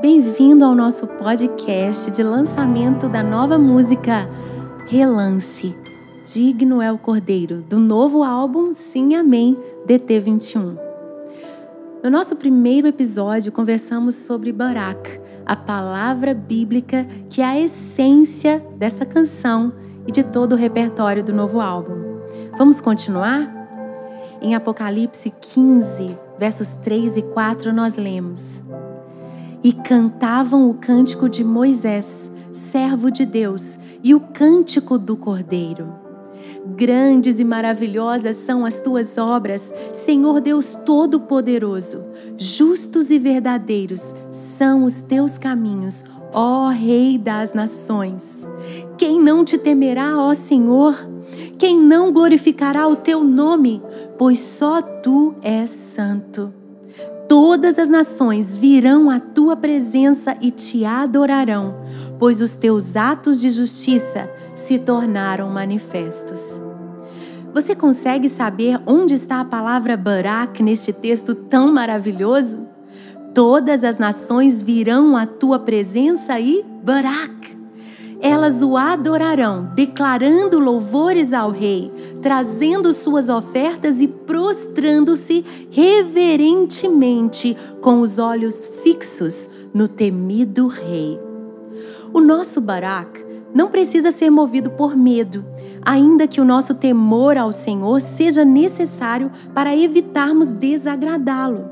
Bem-vindo ao nosso podcast de lançamento da nova música Relance. Digno é o Cordeiro, do novo álbum Sim Amém, DT21. No nosso primeiro episódio, conversamos sobre Barak, a palavra bíblica que é a essência dessa canção e de todo o repertório do novo álbum. Vamos continuar? Em Apocalipse 15, versos 3 e 4, nós lemos e cantavam o cântico de Moisés, servo de Deus, e o cântico do Cordeiro. Grandes e maravilhosas são as tuas obras, Senhor Deus Todo-Poderoso. Justos e verdadeiros são os teus caminhos, ó Rei das nações. Quem não te temerá, ó Senhor? Quem não glorificará o teu nome? Pois só tu és santo todas as nações virão à tua presença e te adorarão, pois os teus atos de justiça se tornaram manifestos. Você consegue saber onde está a palavra Barak neste texto tão maravilhoso? Todas as nações virão à tua presença e Barak elas o adorarão, declarando louvores ao Rei, trazendo suas ofertas e prostrando-se reverentemente, com os olhos fixos no temido Rei. O nosso Barak não precisa ser movido por medo, ainda que o nosso temor ao Senhor seja necessário para evitarmos desagradá-lo.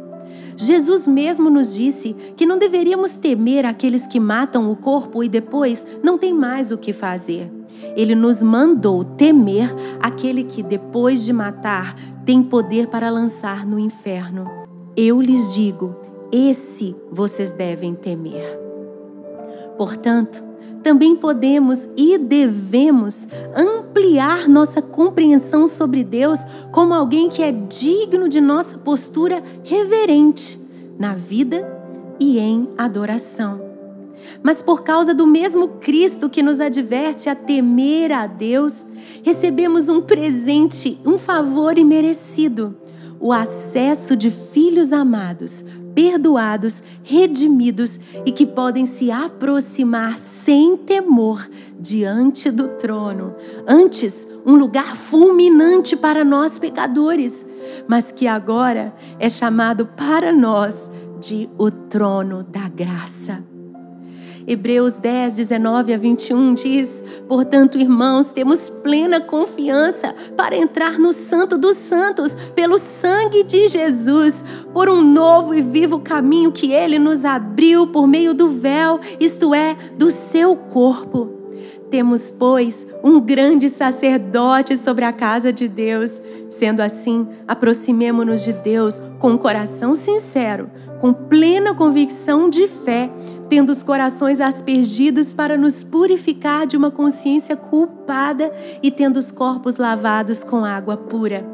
Jesus mesmo nos disse que não deveríamos temer aqueles que matam o corpo e depois não tem mais o que fazer. Ele nos mandou temer aquele que, depois de matar, tem poder para lançar no inferno. Eu lhes digo: esse vocês devem temer. Portanto, também podemos e devemos ampliar nossa compreensão sobre Deus como alguém que é digno de nossa postura reverente na vida e em adoração. Mas por causa do mesmo Cristo que nos adverte a temer a Deus, recebemos um presente, um favor imerecido: o acesso de filhos amados, perdoados, redimidos e que podem se aproximar sem temor diante do trono. Antes, um lugar fulminante para nós pecadores, mas que agora é chamado para nós de o trono da graça. Hebreus 10, 19 a 21 diz: Portanto, irmãos, temos plena confiança para entrar no Santo dos Santos pelo sangue de Jesus, por um novo e vivo caminho que ele nos abriu por meio do véu, isto é, do seu corpo. Temos, pois, um grande sacerdote sobre a casa de Deus. Sendo assim, aproximemo-nos de Deus com um coração sincero, com plena convicção de fé, tendo os corações aspergidos para nos purificar de uma consciência culpada e tendo os corpos lavados com água pura.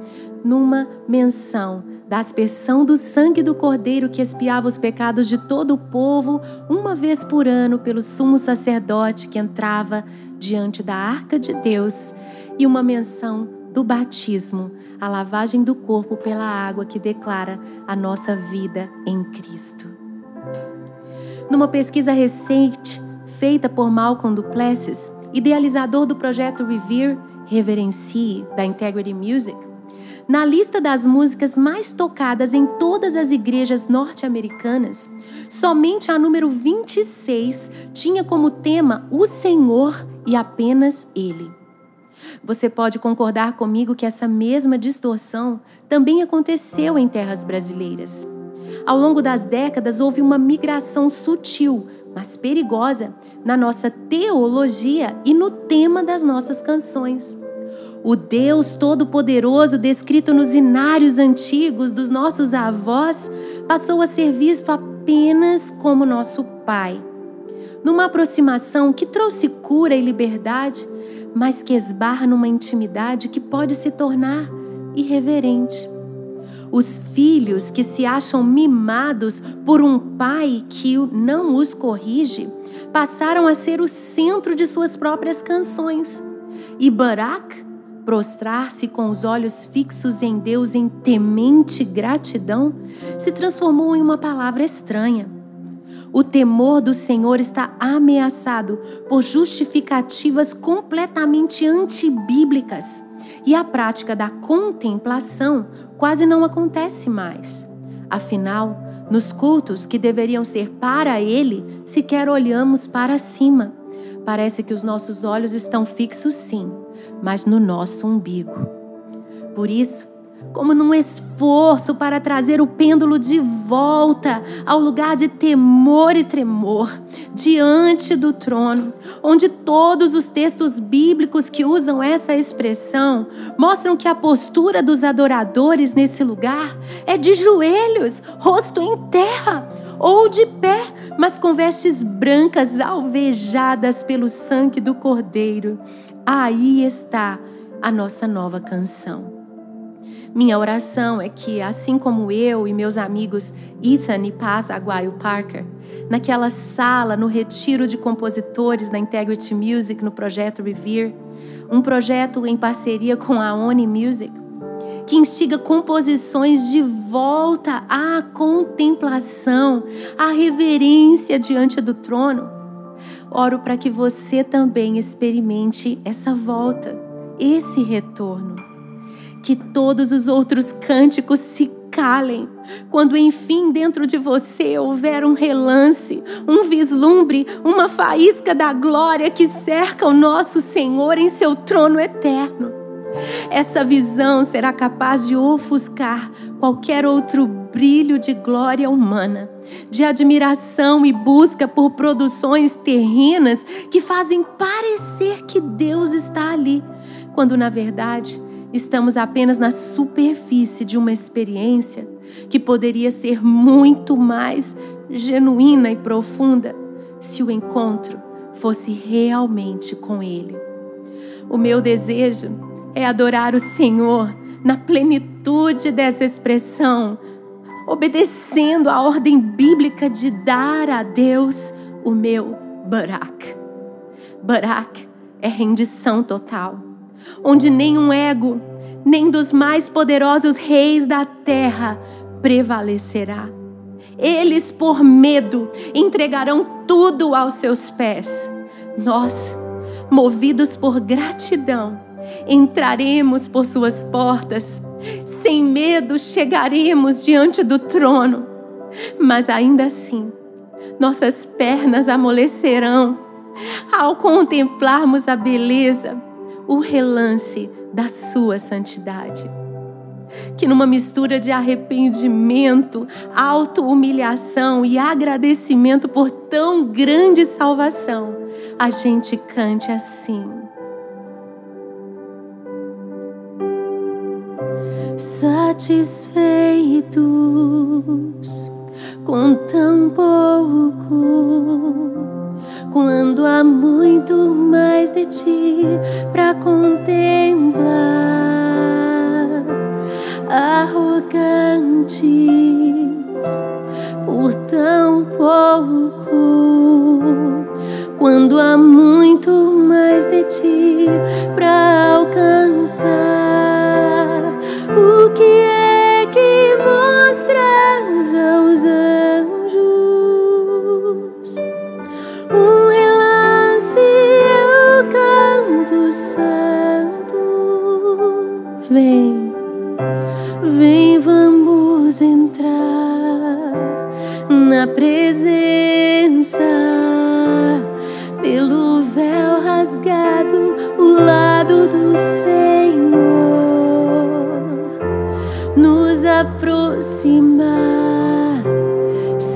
Numa menção da aspersão do sangue do Cordeiro que expiava os pecados de todo o povo, uma vez por ano, pelo sumo sacerdote que entrava diante da arca de Deus, e uma menção do batismo, a lavagem do corpo pela água que declara a nossa vida em Cristo. Numa pesquisa recente feita por Malcolm Duplessis, idealizador do projeto Revere, Reverencie, da Integrity Music, na lista das músicas mais tocadas em todas as igrejas norte-americanas, somente a número 26 tinha como tema o Senhor e apenas Ele. Você pode concordar comigo que essa mesma distorção também aconteceu em terras brasileiras. Ao longo das décadas, houve uma migração sutil, mas perigosa, na nossa teologia e no tema das nossas canções. O Deus Todo-Poderoso, descrito nos inários antigos dos nossos avós, passou a ser visto apenas como nosso Pai. Numa aproximação que trouxe cura e liberdade, mas que esbarra numa intimidade que pode se tornar irreverente. Os filhos que se acham mimados por um pai que não os corrige passaram a ser o centro de suas próprias canções. E Barak prostrar-se com os olhos fixos em Deus em temente gratidão, se transformou em uma palavra estranha. O temor do Senhor está ameaçado por justificativas completamente antibíblicas e a prática da contemplação quase não acontece mais. Afinal, nos cultos que deveriam ser para Ele, sequer olhamos para cima. Parece que os nossos olhos estão fixos, sim, mas no nosso umbigo. Por isso, como num esforço para trazer o pêndulo de volta ao lugar de temor e tremor, diante do trono, onde todos os textos bíblicos que usam essa expressão mostram que a postura dos adoradores nesse lugar é de joelhos, rosto em terra, ou de pé, mas com vestes brancas alvejadas pelo sangue do Cordeiro. Aí está a nossa nova canção. Minha oração é que, assim como eu e meus amigos Ethan e Paz Aguayo Parker, naquela sala no retiro de compositores da Integrity Music no projeto Revere, um projeto em parceria com a Oni Music, que instiga composições de volta à contemplação, à reverência diante do trono. Oro para que você também experimente essa volta, esse retorno que todos os outros cânticos se calem, quando enfim dentro de você houver um relance, um vislumbre, uma faísca da glória que cerca o nosso Senhor em seu trono eterno. Essa visão será capaz de ofuscar qualquer outro brilho de glória humana, de admiração e busca por produções terrenas que fazem parecer que Deus está ali, quando na verdade estamos apenas na superfície de uma experiência que poderia ser muito mais genuína e profunda se o encontro fosse realmente com Ele. O meu desejo é adorar o Senhor na plenitude dessa expressão, obedecendo a ordem bíblica de dar a Deus o meu Barak. Barak é rendição total onde nenhum ego, nem dos mais poderosos reis da terra prevalecerá. Eles, por medo, entregarão tudo aos seus pés. Nós, movidos por gratidão, entraremos por suas portas. Sem medo chegaremos diante do trono. Mas ainda assim, nossas pernas amolecerão ao contemplarmos a beleza o relance da sua santidade. Que numa mistura de arrependimento, auto-humilhação e agradecimento por tão grande salvação, a gente cante assim. Satisfeitos com tão pouco quando há muito mais de ti para contemplar.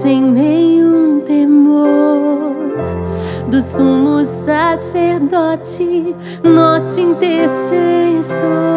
Sem nenhum temor do sumo sacerdote, nosso intercessor.